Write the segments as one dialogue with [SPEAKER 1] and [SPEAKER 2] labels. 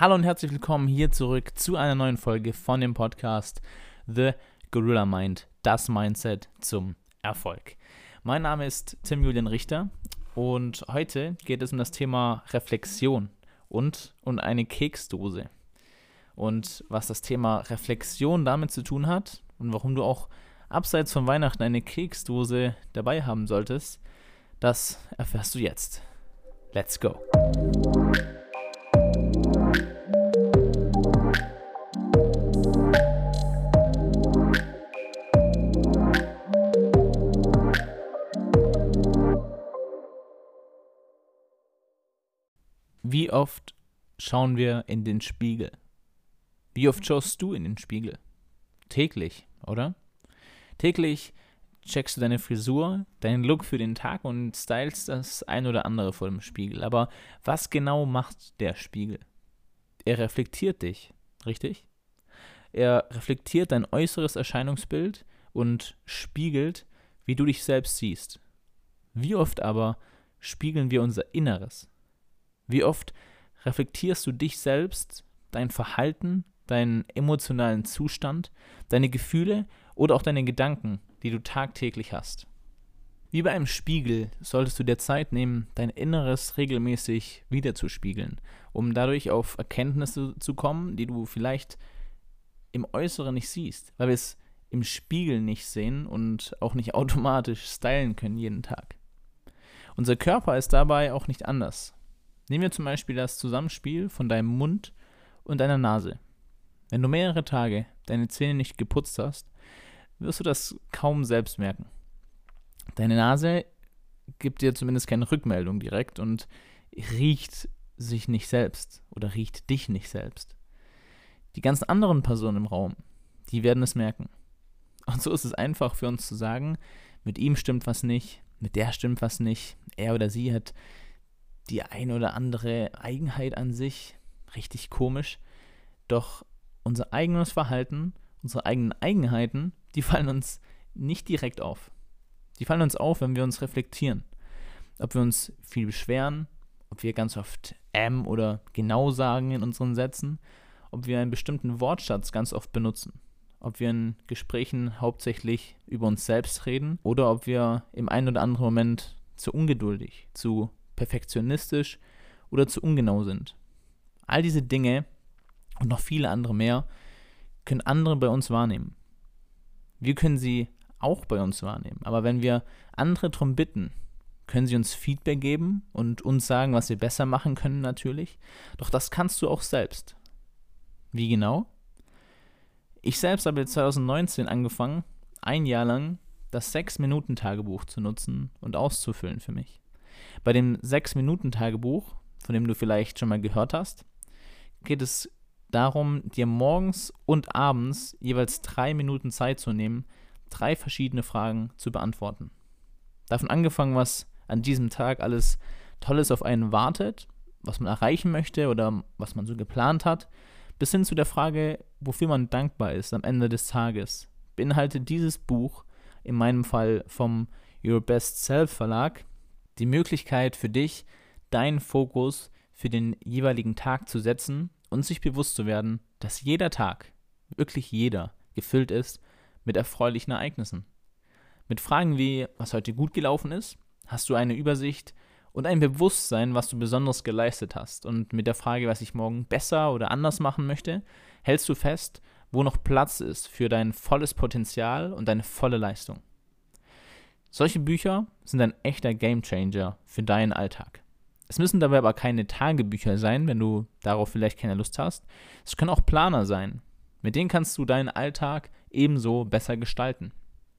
[SPEAKER 1] Hallo und herzlich willkommen hier zurück zu einer neuen Folge von dem Podcast The Gorilla Mind, das Mindset zum Erfolg. Mein Name ist Tim Julian Richter und heute geht es um das Thema Reflexion und um eine Keksdose. Und was das Thema Reflexion damit zu tun hat und warum du auch abseits von Weihnachten eine Keksdose dabei haben solltest, das erfährst du jetzt. Let's go! Wie oft schauen wir in den Spiegel? Wie oft schaust du in den Spiegel? Täglich, oder? Täglich checkst du deine Frisur, deinen Look für den Tag und stylst das ein oder andere vor dem Spiegel. Aber was genau macht der Spiegel? Er reflektiert dich, richtig? Er reflektiert dein äußeres Erscheinungsbild und spiegelt, wie du dich selbst siehst. Wie oft aber spiegeln wir unser Inneres? Wie oft reflektierst du dich selbst, dein Verhalten, deinen emotionalen Zustand, deine Gefühle oder auch deine Gedanken, die du tagtäglich hast? Wie bei einem Spiegel solltest du dir Zeit nehmen, dein Inneres regelmäßig wiederzuspiegeln, um dadurch auf Erkenntnisse zu kommen, die du vielleicht im Äußeren nicht siehst, weil wir es im Spiegel nicht sehen und auch nicht automatisch stylen können jeden Tag. Unser Körper ist dabei auch nicht anders. Nehmen wir zum Beispiel das Zusammenspiel von deinem Mund und deiner Nase. Wenn du mehrere Tage deine Zähne nicht geputzt hast, wirst du das kaum selbst merken. Deine Nase gibt dir zumindest keine Rückmeldung direkt und riecht sich nicht selbst oder riecht dich nicht selbst. Die ganzen anderen Personen im Raum, die werden es merken. Und so ist es einfach für uns zu sagen, mit ihm stimmt was nicht, mit der stimmt was nicht, er oder sie hat die ein oder andere Eigenheit an sich, richtig komisch. Doch unser eigenes Verhalten, unsere eigenen Eigenheiten, die fallen uns nicht direkt auf. Die fallen uns auf, wenn wir uns reflektieren. Ob wir uns viel beschweren, ob wir ganz oft M oder genau sagen in unseren Sätzen, ob wir einen bestimmten Wortschatz ganz oft benutzen, ob wir in Gesprächen hauptsächlich über uns selbst reden oder ob wir im einen oder anderen Moment zu ungeduldig, zu perfektionistisch oder zu ungenau sind. All diese Dinge und noch viele andere mehr können andere bei uns wahrnehmen. Wir können sie auch bei uns wahrnehmen. Aber wenn wir andere darum bitten, können sie uns Feedback geben und uns sagen, was wir besser machen können natürlich. Doch das kannst du auch selbst. Wie genau? Ich selbst habe 2019 angefangen, ein Jahr lang das 6-Minuten-Tagebuch zu nutzen und auszufüllen für mich. Bei dem 6-Minuten-Tagebuch, von dem du vielleicht schon mal gehört hast, geht es darum, dir morgens und abends jeweils drei Minuten Zeit zu nehmen, drei verschiedene Fragen zu beantworten. Davon angefangen, was an diesem Tag alles Tolles auf einen wartet, was man erreichen möchte oder was man so geplant hat, bis hin zu der Frage, wofür man dankbar ist am Ende des Tages, beinhaltet dieses Buch, in meinem Fall vom Your Best Self Verlag, die Möglichkeit für dich, deinen Fokus für den jeweiligen Tag zu setzen und sich bewusst zu werden, dass jeder Tag, wirklich jeder, gefüllt ist mit erfreulichen Ereignissen. Mit Fragen wie, was heute gut gelaufen ist, hast du eine Übersicht und ein Bewusstsein, was du besonders geleistet hast. Und mit der Frage, was ich morgen besser oder anders machen möchte, hältst du fest, wo noch Platz ist für dein volles Potenzial und deine volle Leistung. Solche Bücher sind ein echter Gamechanger für deinen Alltag. Es müssen dabei aber keine Tagebücher sein, wenn du darauf vielleicht keine Lust hast. Es können auch Planer sein. Mit denen kannst du deinen Alltag ebenso besser gestalten.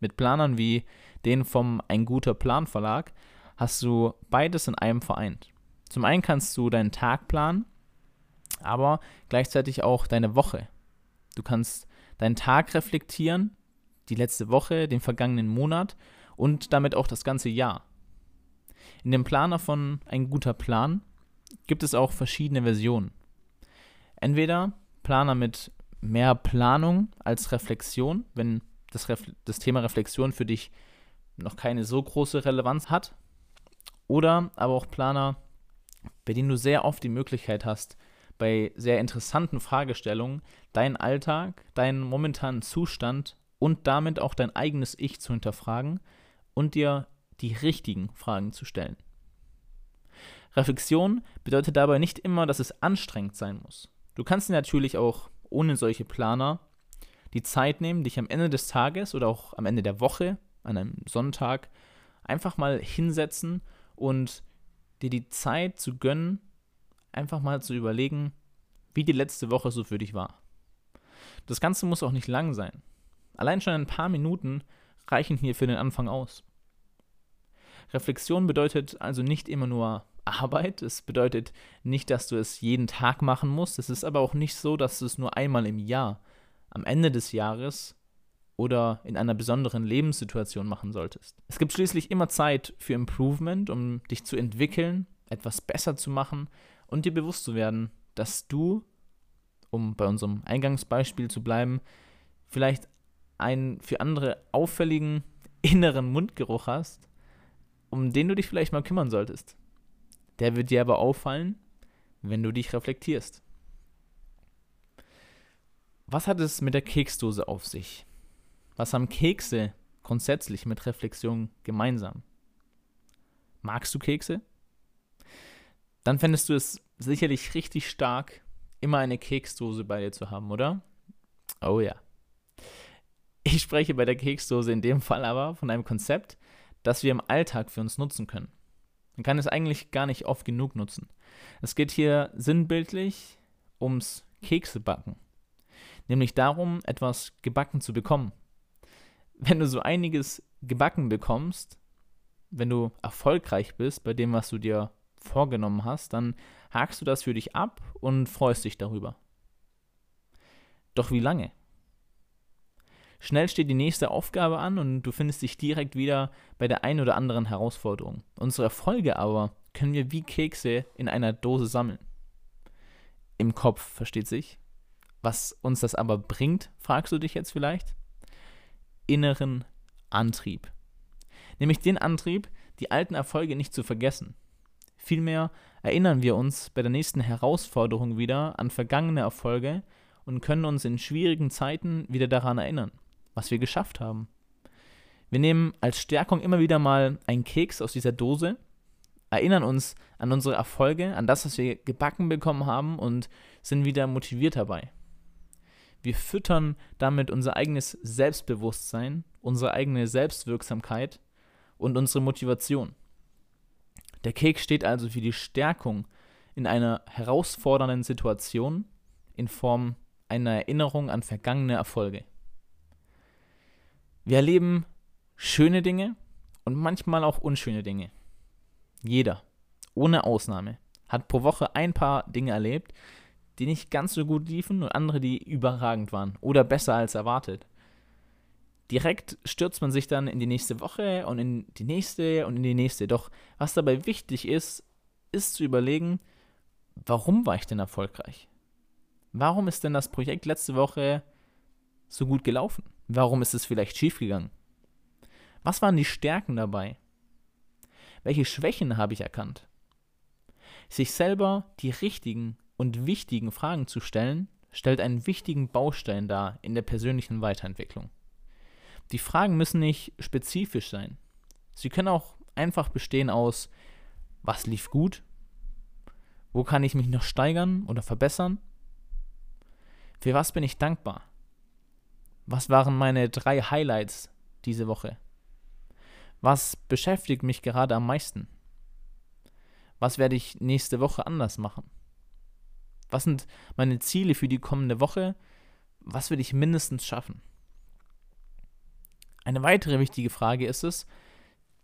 [SPEAKER 1] Mit Planern wie den vom Ein guter Plan Verlag hast du beides in einem vereint. Zum einen kannst du deinen Tag planen, aber gleichzeitig auch deine Woche. Du kannst deinen Tag reflektieren, die letzte Woche, den vergangenen Monat und damit auch das ganze Jahr. In dem Planer von Ein guter Plan gibt es auch verschiedene Versionen. Entweder Planer mit mehr Planung als Reflexion, wenn das, Refle das Thema Reflexion für dich noch keine so große Relevanz hat. Oder aber auch Planer, bei denen du sehr oft die Möglichkeit hast, bei sehr interessanten Fragestellungen deinen Alltag, deinen momentanen Zustand und damit auch dein eigenes Ich zu hinterfragen und dir die richtigen Fragen zu stellen. Reflexion bedeutet dabei nicht immer, dass es anstrengend sein muss. Du kannst dir natürlich auch ohne solche Planer die Zeit nehmen, dich am Ende des Tages oder auch am Ende der Woche, an einem Sonntag, einfach mal hinsetzen und dir die Zeit zu gönnen, einfach mal zu überlegen, wie die letzte Woche so für dich war. Das Ganze muss auch nicht lang sein. Allein schon ein paar Minuten reichen hier für den Anfang aus. Reflexion bedeutet also nicht immer nur Arbeit. Es bedeutet nicht, dass du es jeden Tag machen musst. Es ist aber auch nicht so, dass du es nur einmal im Jahr, am Ende des Jahres oder in einer besonderen Lebenssituation machen solltest. Es gibt schließlich immer Zeit für Improvement, um dich zu entwickeln, etwas besser zu machen und dir bewusst zu werden, dass du, um bei unserem Eingangsbeispiel zu bleiben, vielleicht einen für andere auffälligen inneren Mundgeruch hast, um den du dich vielleicht mal kümmern solltest. Der wird dir aber auffallen, wenn du dich reflektierst. Was hat es mit der Keksdose auf sich? Was haben Kekse grundsätzlich mit Reflexion gemeinsam? Magst du Kekse? Dann fändest du es sicherlich richtig stark, immer eine Keksdose bei dir zu haben, oder? Oh ja. Ich spreche bei der Keksdose in dem Fall aber von einem Konzept, das wir im Alltag für uns nutzen können. Man kann es eigentlich gar nicht oft genug nutzen. Es geht hier sinnbildlich ums Keksebacken. Nämlich darum, etwas gebacken zu bekommen. Wenn du so einiges gebacken bekommst, wenn du erfolgreich bist bei dem, was du dir vorgenommen hast, dann hakst du das für dich ab und freust dich darüber. Doch wie lange? Schnell steht die nächste Aufgabe an und du findest dich direkt wieder bei der einen oder anderen Herausforderung. Unsere Erfolge aber können wir wie Kekse in einer Dose sammeln. Im Kopf, versteht sich. Was uns das aber bringt, fragst du dich jetzt vielleicht? Inneren Antrieb. Nämlich den Antrieb, die alten Erfolge nicht zu vergessen. Vielmehr erinnern wir uns bei der nächsten Herausforderung wieder an vergangene Erfolge und können uns in schwierigen Zeiten wieder daran erinnern was wir geschafft haben. Wir nehmen als Stärkung immer wieder mal einen Keks aus dieser Dose, erinnern uns an unsere Erfolge, an das, was wir gebacken bekommen haben und sind wieder motiviert dabei. Wir füttern damit unser eigenes Selbstbewusstsein, unsere eigene Selbstwirksamkeit und unsere Motivation. Der Keks steht also für die Stärkung in einer herausfordernden Situation in Form einer Erinnerung an vergangene Erfolge. Wir erleben schöne Dinge und manchmal auch unschöne Dinge. Jeder, ohne Ausnahme, hat pro Woche ein paar Dinge erlebt, die nicht ganz so gut liefen und andere, die überragend waren oder besser als erwartet. Direkt stürzt man sich dann in die nächste Woche und in die nächste und in die nächste. Doch was dabei wichtig ist, ist zu überlegen, warum war ich denn erfolgreich? Warum ist denn das Projekt letzte Woche so gut gelaufen? Warum ist es vielleicht schiefgegangen? Was waren die Stärken dabei? Welche Schwächen habe ich erkannt? Sich selber die richtigen und wichtigen Fragen zu stellen, stellt einen wichtigen Baustein dar in der persönlichen Weiterentwicklung. Die Fragen müssen nicht spezifisch sein. Sie können auch einfach bestehen aus, was lief gut? Wo kann ich mich noch steigern oder verbessern? Für was bin ich dankbar? Was waren meine drei Highlights diese Woche? Was beschäftigt mich gerade am meisten? Was werde ich nächste Woche anders machen? Was sind meine Ziele für die kommende Woche? Was will ich mindestens schaffen? Eine weitere wichtige Frage ist es,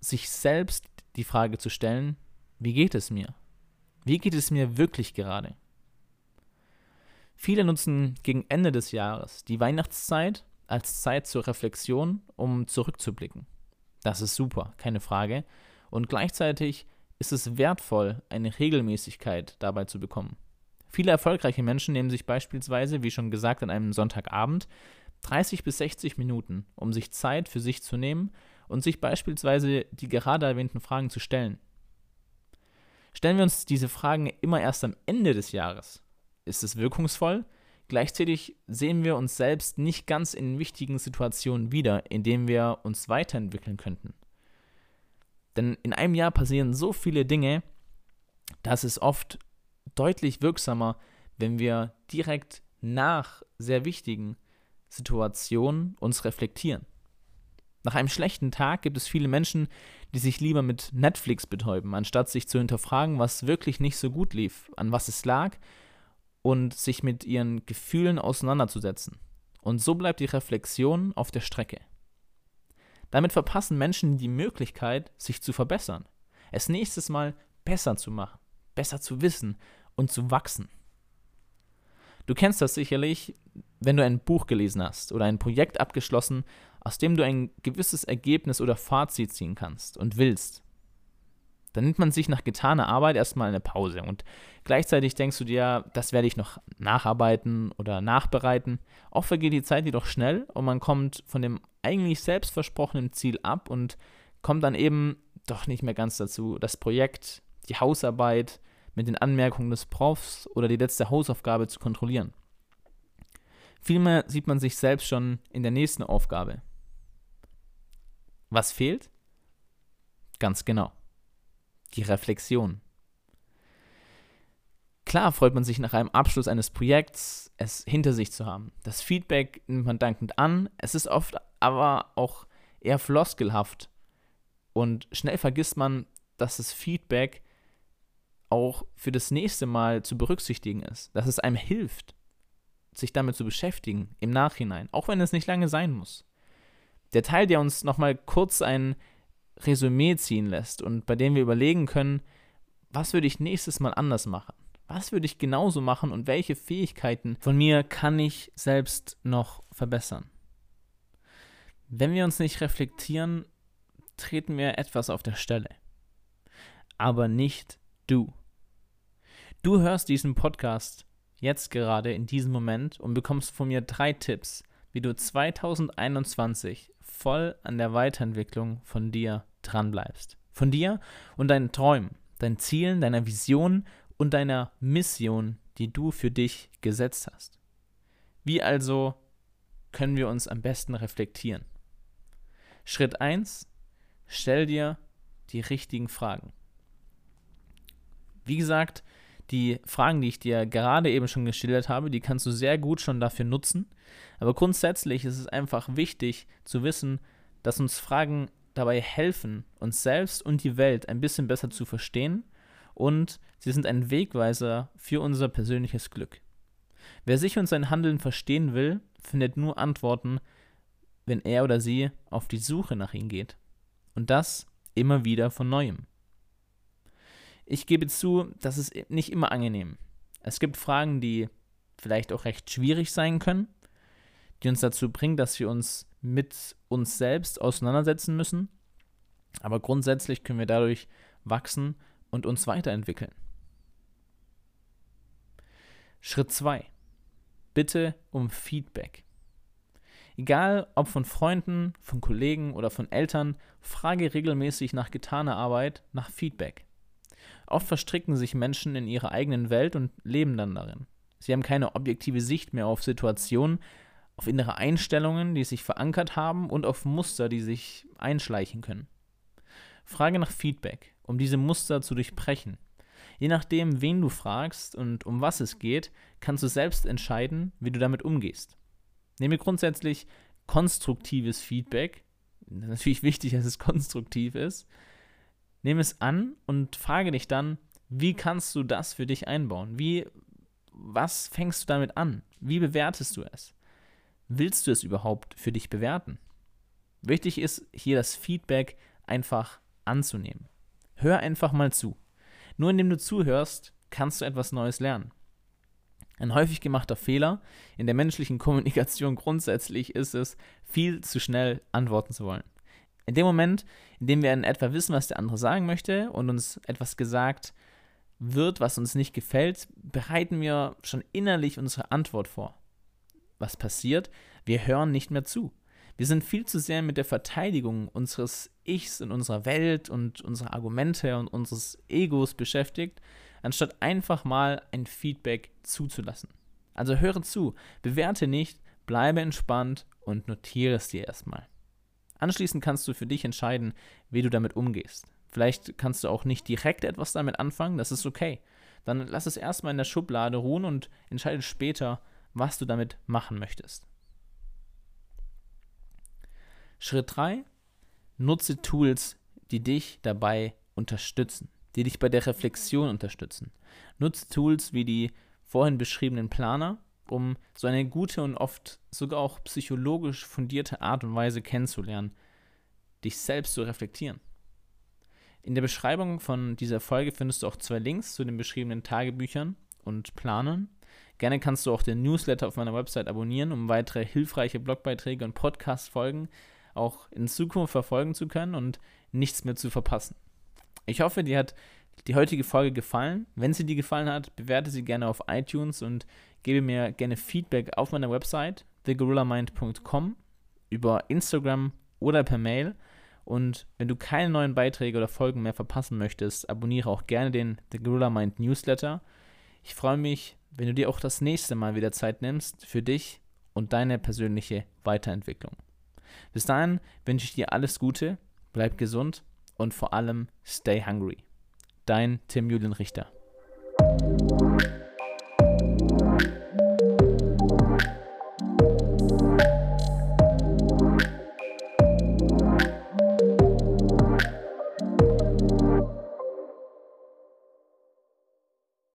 [SPEAKER 1] sich selbst die Frage zu stellen, wie geht es mir? Wie geht es mir wirklich gerade? Viele nutzen gegen Ende des Jahres die Weihnachtszeit als Zeit zur Reflexion, um zurückzublicken. Das ist super, keine Frage. Und gleichzeitig ist es wertvoll, eine Regelmäßigkeit dabei zu bekommen. Viele erfolgreiche Menschen nehmen sich beispielsweise, wie schon gesagt, an einem Sonntagabend 30 bis 60 Minuten, um sich Zeit für sich zu nehmen und sich beispielsweise die gerade erwähnten Fragen zu stellen. Stellen wir uns diese Fragen immer erst am Ende des Jahres, ist es wirkungsvoll. Gleichzeitig sehen wir uns selbst nicht ganz in wichtigen Situationen wieder, in denen wir uns weiterentwickeln könnten. Denn in einem Jahr passieren so viele Dinge, dass es oft deutlich wirksamer, wenn wir direkt nach sehr wichtigen Situationen uns reflektieren. Nach einem schlechten Tag gibt es viele Menschen, die sich lieber mit Netflix betäuben, anstatt sich zu hinterfragen, was wirklich nicht so gut lief, an was es lag und sich mit ihren Gefühlen auseinanderzusetzen. Und so bleibt die Reflexion auf der Strecke. Damit verpassen Menschen die Möglichkeit, sich zu verbessern, es nächstes Mal besser zu machen, besser zu wissen und zu wachsen. Du kennst das sicherlich, wenn du ein Buch gelesen hast oder ein Projekt abgeschlossen, aus dem du ein gewisses Ergebnis oder Fazit ziehen kannst und willst. Dann nimmt man sich nach getaner Arbeit erstmal eine Pause und gleichzeitig denkst du dir, das werde ich noch nacharbeiten oder nachbereiten. Auch vergeht die Zeit jedoch schnell und man kommt von dem eigentlich selbst versprochenen Ziel ab und kommt dann eben doch nicht mehr ganz dazu, das Projekt, die Hausarbeit, mit den Anmerkungen des Profs oder die letzte Hausaufgabe zu kontrollieren. Vielmehr sieht man sich selbst schon in der nächsten Aufgabe. Was fehlt? Ganz genau. Die Reflexion. Klar freut man sich nach einem Abschluss eines Projekts, es hinter sich zu haben. Das Feedback nimmt man dankend an, es ist oft aber auch eher floskelhaft. Und schnell vergisst man, dass das Feedback auch für das nächste Mal zu berücksichtigen ist, dass es einem hilft, sich damit zu beschäftigen im Nachhinein, auch wenn es nicht lange sein muss. Der Teil, der uns nochmal kurz ein Resümee ziehen lässt und bei dem wir überlegen können, was würde ich nächstes Mal anders machen? Was würde ich genauso machen und welche Fähigkeiten von mir kann ich selbst noch verbessern? Wenn wir uns nicht reflektieren, treten wir etwas auf der Stelle. Aber nicht du. Du hörst diesen Podcast jetzt gerade in diesem Moment und bekommst von mir drei Tipps, wie du 2021 voll an der Weiterentwicklung von dir dranbleibst. Von dir und deinen Träumen, deinen Zielen, deiner Vision und deiner Mission, die du für dich gesetzt hast. Wie also können wir uns am besten reflektieren? Schritt 1. Stell dir die richtigen Fragen. Wie gesagt, die Fragen, die ich dir gerade eben schon geschildert habe, die kannst du sehr gut schon dafür nutzen. Aber grundsätzlich ist es einfach wichtig zu wissen, dass uns Fragen dabei helfen, uns selbst und die Welt ein bisschen besser zu verstehen und sie sind ein Wegweiser für unser persönliches Glück. Wer sich und sein Handeln verstehen will, findet nur Antworten, wenn er oder sie auf die Suche nach ihnen geht. Und das immer wieder von neuem. Ich gebe zu, das ist nicht immer angenehm. Es gibt Fragen, die vielleicht auch recht schwierig sein können, die uns dazu bringen, dass wir uns mit uns selbst auseinandersetzen müssen. Aber grundsätzlich können wir dadurch wachsen und uns weiterentwickeln. Schritt 2. Bitte um Feedback. Egal ob von Freunden, von Kollegen oder von Eltern, frage regelmäßig nach getaner Arbeit, nach Feedback. Oft verstricken sich Menschen in ihrer eigenen Welt und leben dann darin. Sie haben keine objektive Sicht mehr auf Situationen, auf innere Einstellungen, die sich verankert haben und auf Muster, die sich einschleichen können. Frage nach Feedback, um diese Muster zu durchbrechen. Je nachdem, wen du fragst und um was es geht, kannst du selbst entscheiden, wie du damit umgehst. Nehme grundsätzlich konstruktives Feedback. Natürlich wichtig, dass es konstruktiv ist. Nimm es an und frage dich dann, wie kannst du das für dich einbauen? Wie, was fängst du damit an? Wie bewertest du es? Willst du es überhaupt für dich bewerten? Wichtig ist hier das Feedback einfach anzunehmen. Hör einfach mal zu. Nur indem du zuhörst, kannst du etwas Neues lernen. Ein häufig gemachter Fehler in der menschlichen Kommunikation grundsätzlich ist es, viel zu schnell antworten zu wollen. In dem Moment, in dem wir in etwa wissen, was der andere sagen möchte und uns etwas gesagt wird, was uns nicht gefällt, bereiten wir schon innerlich unsere Antwort vor. Was passiert? Wir hören nicht mehr zu. Wir sind viel zu sehr mit der Verteidigung unseres Ichs in unserer Welt und unserer Argumente und unseres Egos beschäftigt, anstatt einfach mal ein Feedback zuzulassen. Also höre zu, bewerte nicht, bleibe entspannt und notiere es dir erstmal. Anschließend kannst du für dich entscheiden, wie du damit umgehst. Vielleicht kannst du auch nicht direkt etwas damit anfangen, das ist okay. Dann lass es erstmal in der Schublade ruhen und entscheide später, was du damit machen möchtest. Schritt 3. Nutze Tools, die dich dabei unterstützen, die dich bei der Reflexion unterstützen. Nutze Tools wie die vorhin beschriebenen Planer, um so eine gute und oft sogar auch psychologisch fundierte Art und Weise kennenzulernen, dich selbst zu reflektieren. In der Beschreibung von dieser Folge findest du auch zwei Links zu den beschriebenen Tagebüchern und Planern. Gerne kannst du auch den Newsletter auf meiner Website abonnieren, um weitere hilfreiche Blogbeiträge und Podcast-Folgen auch in Zukunft verfolgen zu können und nichts mehr zu verpassen. Ich hoffe, dir hat die heutige Folge gefallen. Wenn sie dir gefallen hat, bewerte sie gerne auf iTunes und gebe mir gerne Feedback auf meiner Website thegorillamind.com über Instagram oder per Mail. Und wenn du keine neuen Beiträge oder Folgen mehr verpassen möchtest, abonniere auch gerne den The Gorilla Mind Newsletter. Ich freue mich, wenn du dir auch das nächste Mal wieder Zeit nimmst für dich und deine persönliche Weiterentwicklung. Bis dahin wünsche ich dir alles Gute, bleib gesund und vor allem stay hungry. Dein Tim Julian Richter.